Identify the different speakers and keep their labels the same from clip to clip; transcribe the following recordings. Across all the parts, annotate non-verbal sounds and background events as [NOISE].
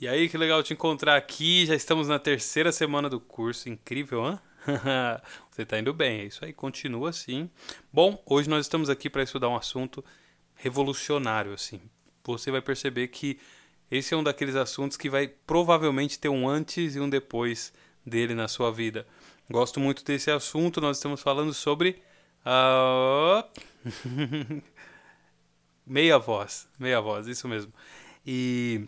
Speaker 1: E aí, que legal te encontrar aqui. Já estamos na terceira semana do curso. Incrível, hã? [LAUGHS] Você está indo bem, é isso aí, continua assim. Bom, hoje nós estamos aqui para estudar um assunto revolucionário, assim. Você vai perceber que esse é um daqueles assuntos que vai provavelmente ter um antes e um depois dele na sua vida. Gosto muito desse assunto, nós estamos falando sobre a. [LAUGHS] meia voz, meia voz, isso mesmo. E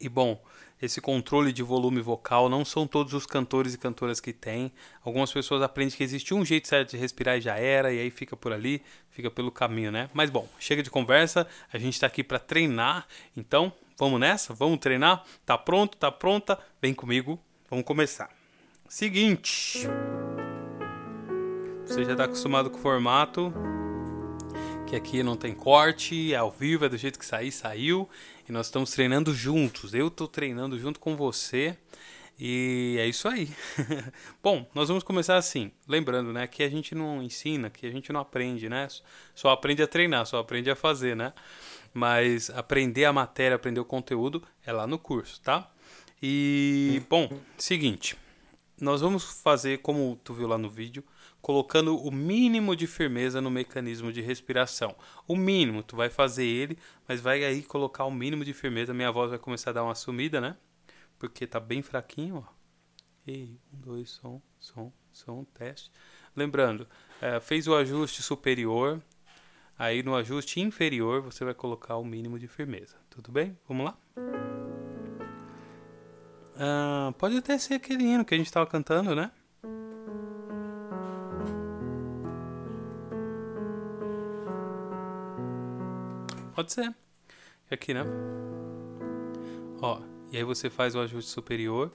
Speaker 1: e bom, esse controle de volume vocal não são todos os cantores e cantoras que têm. Algumas pessoas aprendem que existe um jeito certo de respirar e já era, e aí fica por ali, fica pelo caminho, né? Mas bom, chega de conversa, a gente está aqui para treinar, então vamos nessa? Vamos treinar? Tá pronto? Tá pronta? Vem comigo, vamos começar. Seguinte, você já está acostumado com o formato, que aqui não tem corte, é ao vivo, é do jeito que sair, saiu. E nós estamos treinando juntos. Eu estou treinando junto com você. E é isso aí. [LAUGHS] Bom, nós vamos começar assim. Lembrando, né, que a gente não ensina, que a gente não aprende, né? Só aprende a treinar, só aprende a fazer, né? Mas aprender a matéria, aprender o conteúdo é lá no curso, tá? E, bom, seguinte. Nós vamos fazer, como tu viu lá no vídeo, colocando o mínimo de firmeza no mecanismo de respiração. O mínimo, tu vai fazer ele, mas vai aí colocar o mínimo de firmeza. Minha voz vai começar a dar uma sumida, né? Porque tá bem fraquinho, ó. Ei, um, dois, som, som, som, teste. Lembrando, é, fez o ajuste superior, aí no ajuste inferior você vai colocar o mínimo de firmeza. Tudo bem? Vamos lá? Ah, pode até ser aquele hino que a gente estava cantando, né? Pode ser. Aqui, né? Ó, e aí você faz o ajuste superior.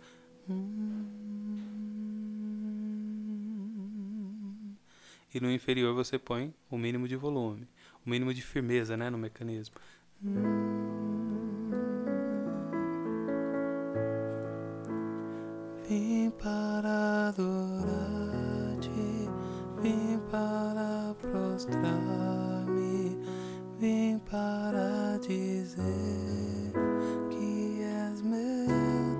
Speaker 1: E no inferior você põe o mínimo de volume, o mínimo de firmeza, né, no mecanismo. Adorar-te, vim para prostrar-me, vim para dizer que és meu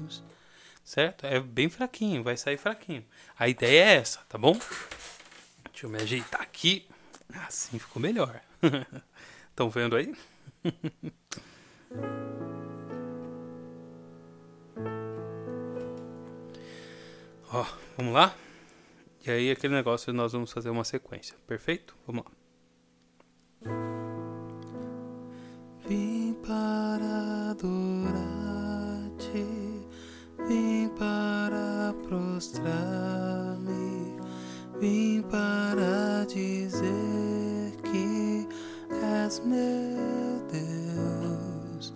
Speaker 1: Deus. Certo? É bem fraquinho, vai sair fraquinho. A ideia é essa, tá bom? Deixa eu me ajeitar aqui. Assim ficou melhor. [LAUGHS] Estão vendo aí? [LAUGHS] Ó, vamos lá? E aí aquele negócio nós vamos fazer uma sequência, perfeito? Vamos lá. Vim para adorar-te, vim para prostrar-me, vim para dizer que és meu Deus.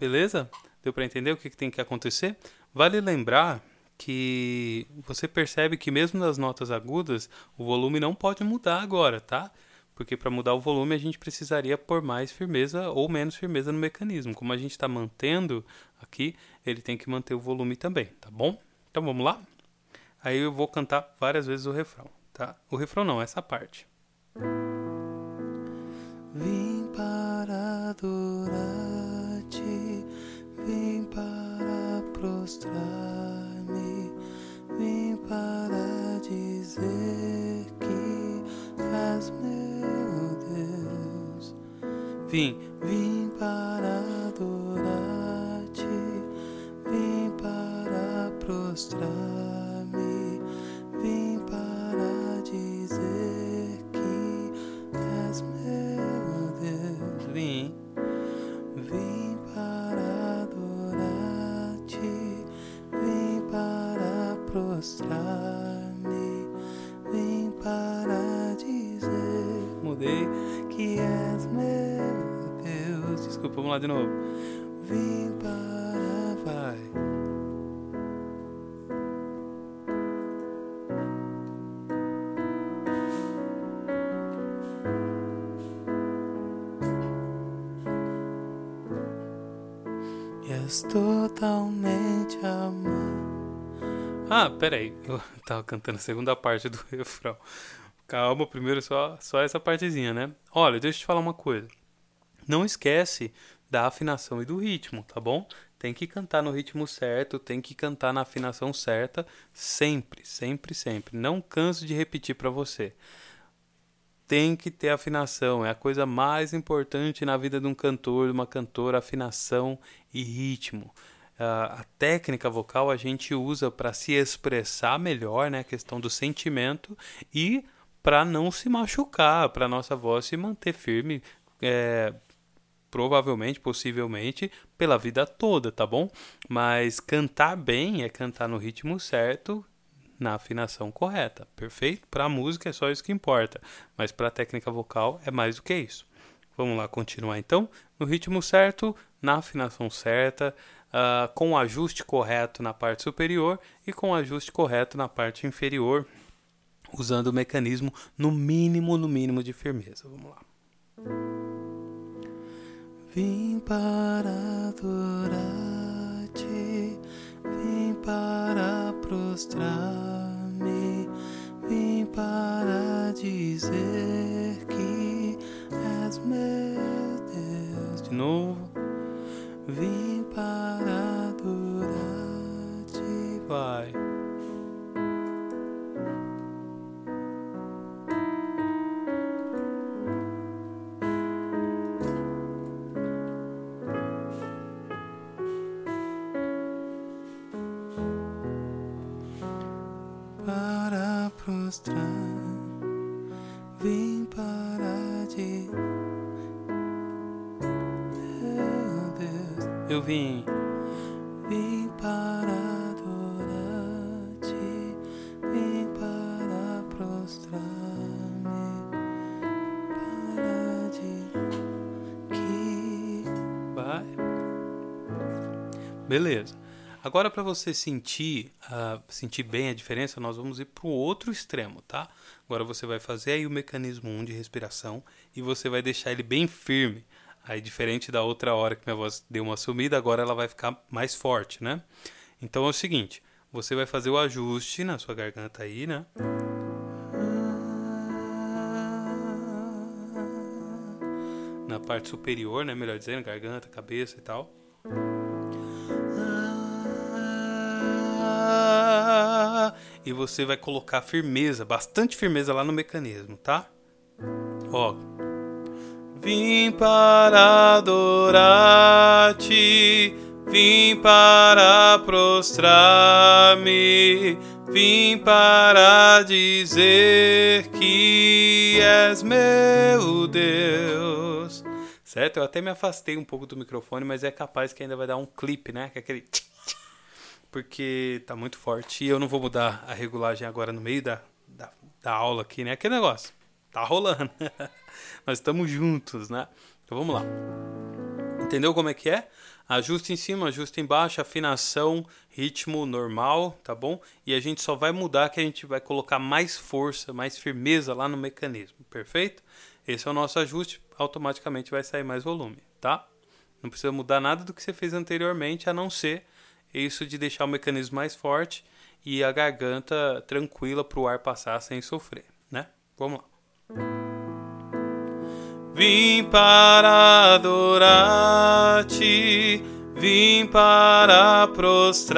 Speaker 1: Beleza? Deu para entender o que, que tem que acontecer? Vale lembrar que você percebe que mesmo nas notas agudas, o volume não pode mudar agora, tá? Porque para mudar o volume a gente precisaria pôr mais firmeza ou menos firmeza no mecanismo. Como a gente está mantendo aqui, ele tem que manter o volume também, tá bom? Então vamos lá? Aí eu vou cantar várias vezes o refrão, tá? O refrão não, essa parte. Vim para adorar-te, vim para prostrar-me, Vim, vamos lá de novo. Vim para. Vai. És totalmente amado. Ah, peraí, eu [LAUGHS] tava cantando a segunda parte do [LAUGHS] refrão. Calma, primeiro só, só essa partezinha, né? Olha, deixa eu te falar uma coisa. Não esquece da afinação e do ritmo, tá bom? Tem que cantar no ritmo certo, tem que cantar na afinação certa, sempre, sempre, sempre. Não canso de repetir para você. Tem que ter afinação, é a coisa mais importante na vida de um cantor, de uma cantora, afinação e ritmo. A técnica vocal a gente usa para se expressar melhor, né, a questão do sentimento e para não se machucar, para nossa voz se manter firme, é, provavelmente, possivelmente, pela vida toda, tá bom? Mas cantar bem é cantar no ritmo certo, na afinação correta, perfeito? Para a música é só isso que importa, mas para a técnica vocal é mais do que isso. Vamos lá continuar então, no ritmo certo, na afinação certa, uh, com o ajuste correto na parte superior e com o ajuste correto na parte inferior, usando o mecanismo no mínimo, no mínimo de firmeza. Vamos lá. Vim para adorar-te, vim para prostrar-me, vim para dizer que és meu Deus. De novo, vim para vim. Vim para adorar-te, vim para prostrar-me, para de que vai. Beleza. Agora para você sentir, uh, sentir bem a diferença, nós vamos ir para o outro extremo, tá? Agora você vai fazer aí o mecanismo 1 de respiração e você vai deixar ele bem firme. Aí, diferente da outra hora que minha voz deu uma sumida, agora ela vai ficar mais forte, né? Então é o seguinte: você vai fazer o ajuste na sua garganta aí, né? Na parte superior, né? Melhor dizendo, garganta, cabeça e tal. E você vai colocar firmeza, bastante firmeza lá no mecanismo, tá? Ó, Vim para adorar-te, vim para prostrar-me, vim para dizer que és meu Deus. Certo? Eu até me afastei um pouco do microfone, mas é capaz que ainda vai dar um clipe, né? Que é aquele porque tá muito forte e eu não vou mudar a regulagem agora no meio da, da, da aula aqui, né? Aquele negócio. Tá rolando. [LAUGHS] Nós estamos juntos, né? Então vamos lá. Entendeu como é que é? Ajuste em cima, ajuste embaixo, afinação, ritmo normal, tá bom? E a gente só vai mudar que a gente vai colocar mais força, mais firmeza lá no mecanismo, perfeito? Esse é o nosso ajuste, automaticamente vai sair mais volume, tá? Não precisa mudar nada do que você fez anteriormente, a não ser isso de deixar o mecanismo mais forte e a garganta tranquila para o ar passar sem sofrer, né? Vamos lá. Vim para adorar-te, vim para prostrar-me,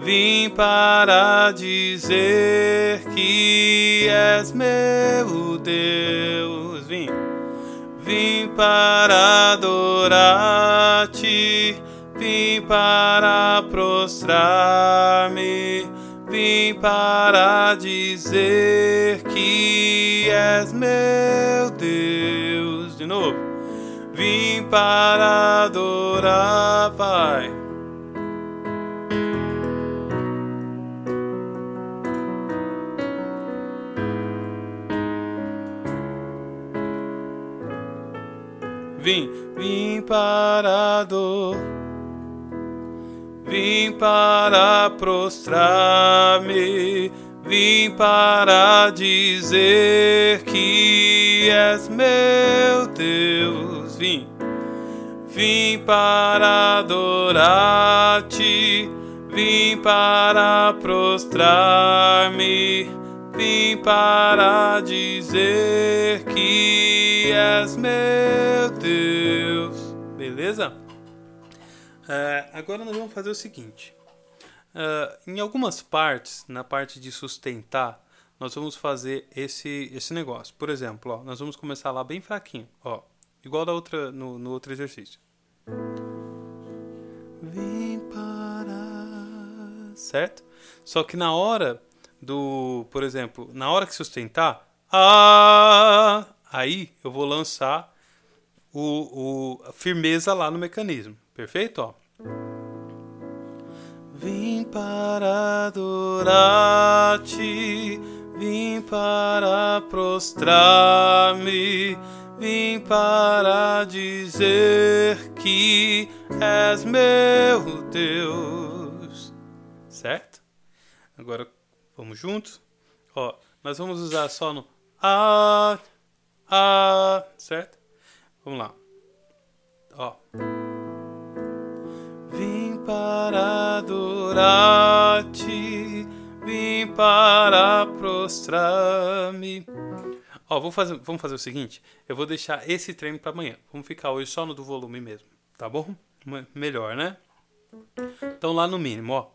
Speaker 1: vim para dizer que és meu Deus. Vim, vim para adorar-te, vim para prostrar-me vim para dizer que és meu Deus. De novo. Vim para adorar, Pai. Vim, vim para adorar. Vim para prostrar-me, vim para dizer que és meu Deus. Vim, vim para adorar-te, vim para prostrar-me, vim para dizer que és meu Deus. Beleza? É, agora nós vamos fazer o seguinte. É, em algumas partes, na parte de sustentar, nós vamos fazer esse, esse negócio. Por exemplo, ó, nós vamos começar lá bem fraquinho, ó, igual da outra, no, no outro exercício. Vim para... Certo? Só que na hora do, por exemplo, na hora que sustentar, ah, aí eu vou lançar o, o a firmeza lá no mecanismo. Perfeito? Ó. Vim para adorar-te, vim para prostrar-me, vim para dizer que és meu Deus. Certo? Agora vamos juntos. Ó, nós vamos usar só no a, a, certo? Vamos lá. Ó. Para adorar-te, vim para prostrar-me. Ó, vou fazer, vamos fazer o seguinte: eu vou deixar esse treino para amanhã. Vamos ficar hoje só no do volume mesmo, tá bom? Melhor, né? Então lá no mínimo, ó.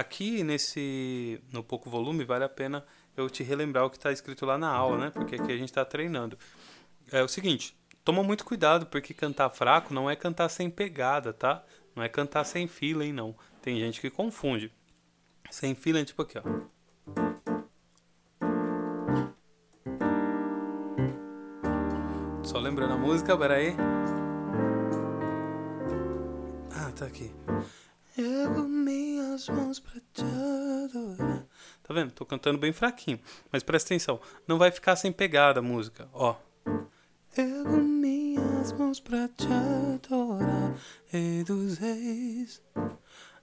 Speaker 1: Aqui nesse no pouco volume vale a pena eu te relembrar o que está escrito lá na aula, né? Porque aqui a gente está treinando. É o seguinte, toma muito cuidado, porque cantar fraco não é cantar sem pegada, tá? Não é cantar sem feeling, não. Tem gente que confunde. Sem feeling, tipo aqui, ó. Só lembrando a música, peraí. Ah, tá aqui. Ergo minhas mãos pra te adorar. Tá vendo? Tô cantando bem fraquinho. Mas presta atenção. Não vai ficar sem pegada a música. Ó. Ergo minhas mãos pra te adorar, Rei dos Reis.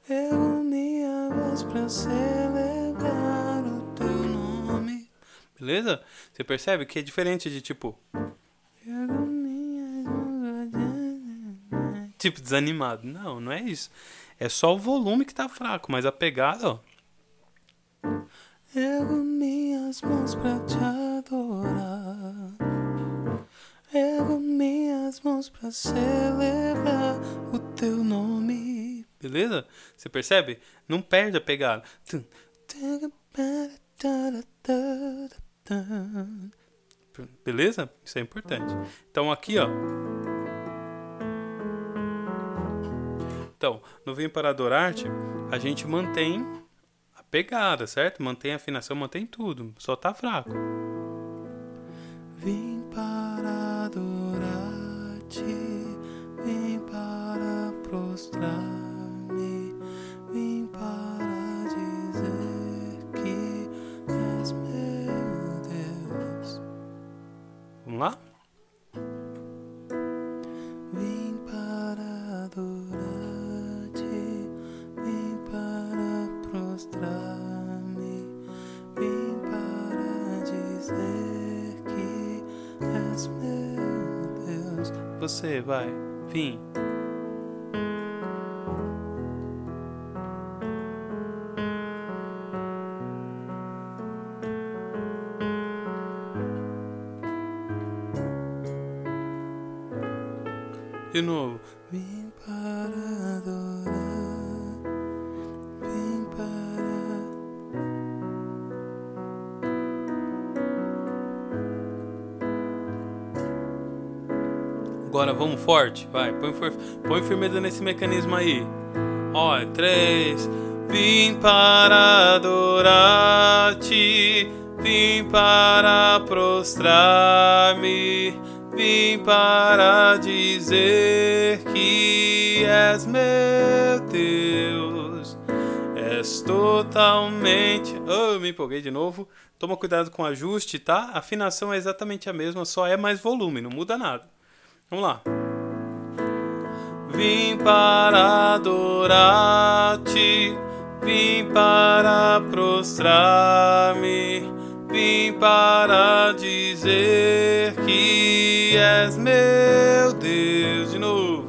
Speaker 1: Ergo minha voz pra celebrar o teu nome. Beleza? Você percebe que é diferente de tipo. Tipo, desanimado. Não, não é isso. É só o volume que tá fraco, mas a pegada, ó. Ergo minhas mãos pra te adorar. Ergo minhas mãos pra celebrar o teu nome. Beleza? Você percebe? Não perde a pegada. Beleza? Isso é importante. Então aqui, ó. Então, no Vem para Adorar-te, a gente mantém a pegada, certo? Mantém a afinação, mantém tudo. Só tá fraco. Vim para adorar-te, vim para prostrar-me, Você vai, vim. De novo. Vamos forte, vai. Põe. Põe firmeza nesse mecanismo aí. Ó, é três. Vim para adorar-te. Vim para prostrar-me. Vim para dizer que és meu Deus. És totalmente. Oh, me empolguei de novo. Toma cuidado com o ajuste, tá? A afinação é exatamente a mesma, só é mais volume, não muda nada. Vamos lá. Vim para adorar-te, vim para prostrar-me, vim para dizer que és meu Deus. De novo.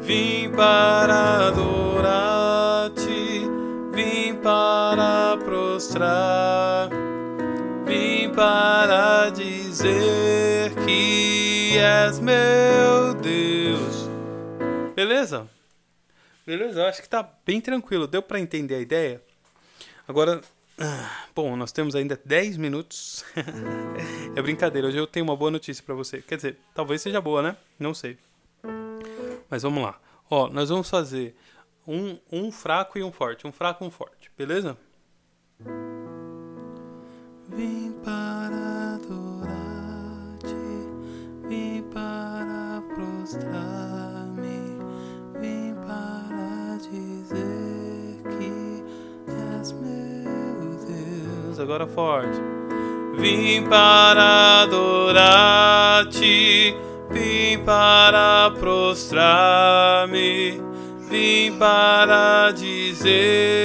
Speaker 1: Vim para adorar-te, vim para prostrar, vim para dizer que és meu Deus. Beleza? Beleza, acho que tá bem tranquilo. Deu para entender a ideia? Agora, ah, bom, nós temos ainda 10 minutos. [LAUGHS] é brincadeira, hoje eu tenho uma boa notícia para você. Quer dizer, talvez seja boa, né? Não sei. Mas vamos lá. Ó, nós vamos fazer um, um fraco e um forte. Um fraco e um forte, beleza? Vim para Agora forte. Vim para adorar-te Vim para prostrar-me, vim para dizer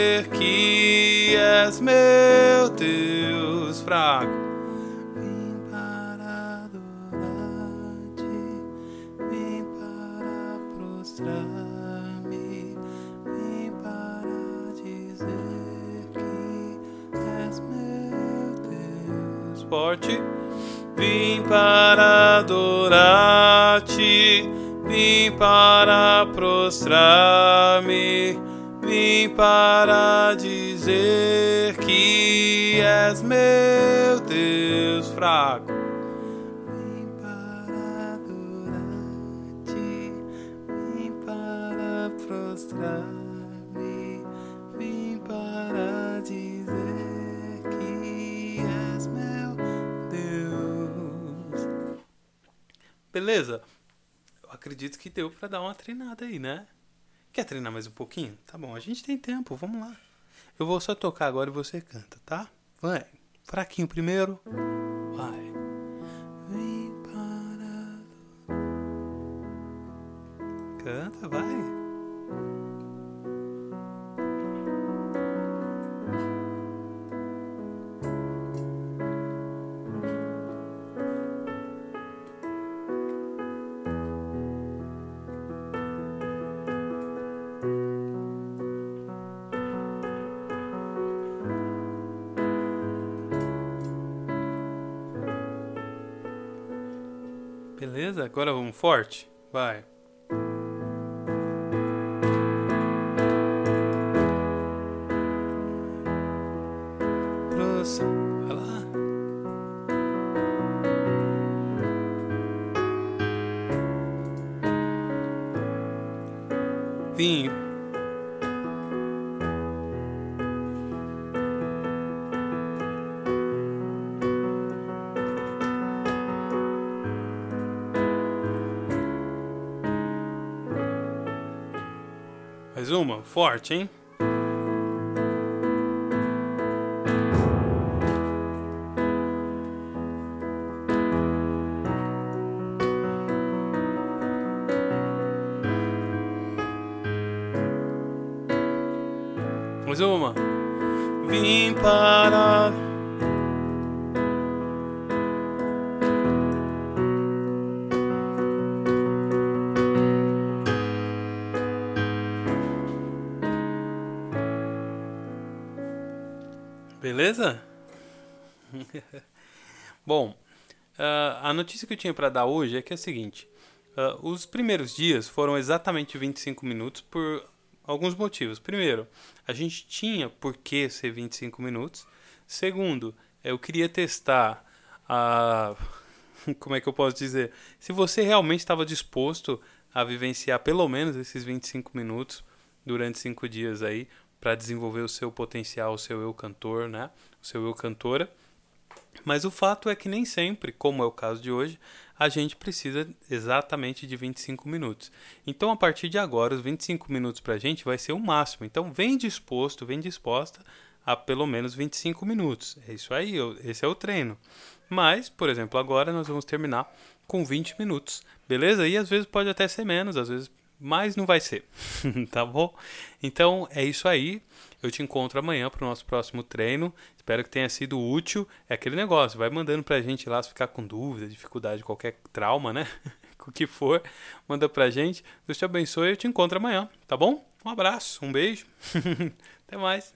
Speaker 1: Deus forte. Vim para adorar-te, vim para prostrar-me, vim para dizer que és meu Deus fraco. Beleza? Eu acredito que deu pra dar uma treinada aí, né? Quer treinar mais um pouquinho? Tá bom, a gente tem tempo, vamos lá. Eu vou só tocar agora e você canta, tá? Vai. Fraquinho primeiro. Vai. Para. Canta, vai. Beleza? Agora vamos forte? Vai. Mais uma? Forte, hein? Beleza? [LAUGHS] Bom, ah, a notícia que eu tinha para dar hoje é que é a seguinte: ah, os primeiros dias foram exatamente 25 minutos por alguns motivos. Primeiro, a gente tinha por que ser 25 minutos. Segundo, eu queria testar a. [LAUGHS] Como é que eu posso dizer? Se você realmente estava disposto a vivenciar pelo menos esses 25 minutos durante cinco dias aí para desenvolver o seu potencial, o seu eu cantor, né? O seu eu cantora. Mas o fato é que nem sempre, como é o caso de hoje, a gente precisa exatamente de 25 minutos. Então, a partir de agora, os 25 minutos para a gente vai ser o máximo. Então, vem disposto, vem disposta a pelo menos 25 minutos. É isso aí, esse é o treino. Mas, por exemplo, agora nós vamos terminar com 20 minutos, beleza? E às vezes pode até ser menos, às vezes mas não vai ser, [LAUGHS] tá bom? Então é isso aí. Eu te encontro amanhã para o nosso próximo treino. Espero que tenha sido útil. É aquele negócio, vai mandando para a gente lá se ficar com dúvida, dificuldade, qualquer trauma, né? [LAUGHS] o que for, manda pra gente. Deus te abençoe e eu te encontro amanhã, tá bom? Um abraço, um beijo. [LAUGHS] Até mais.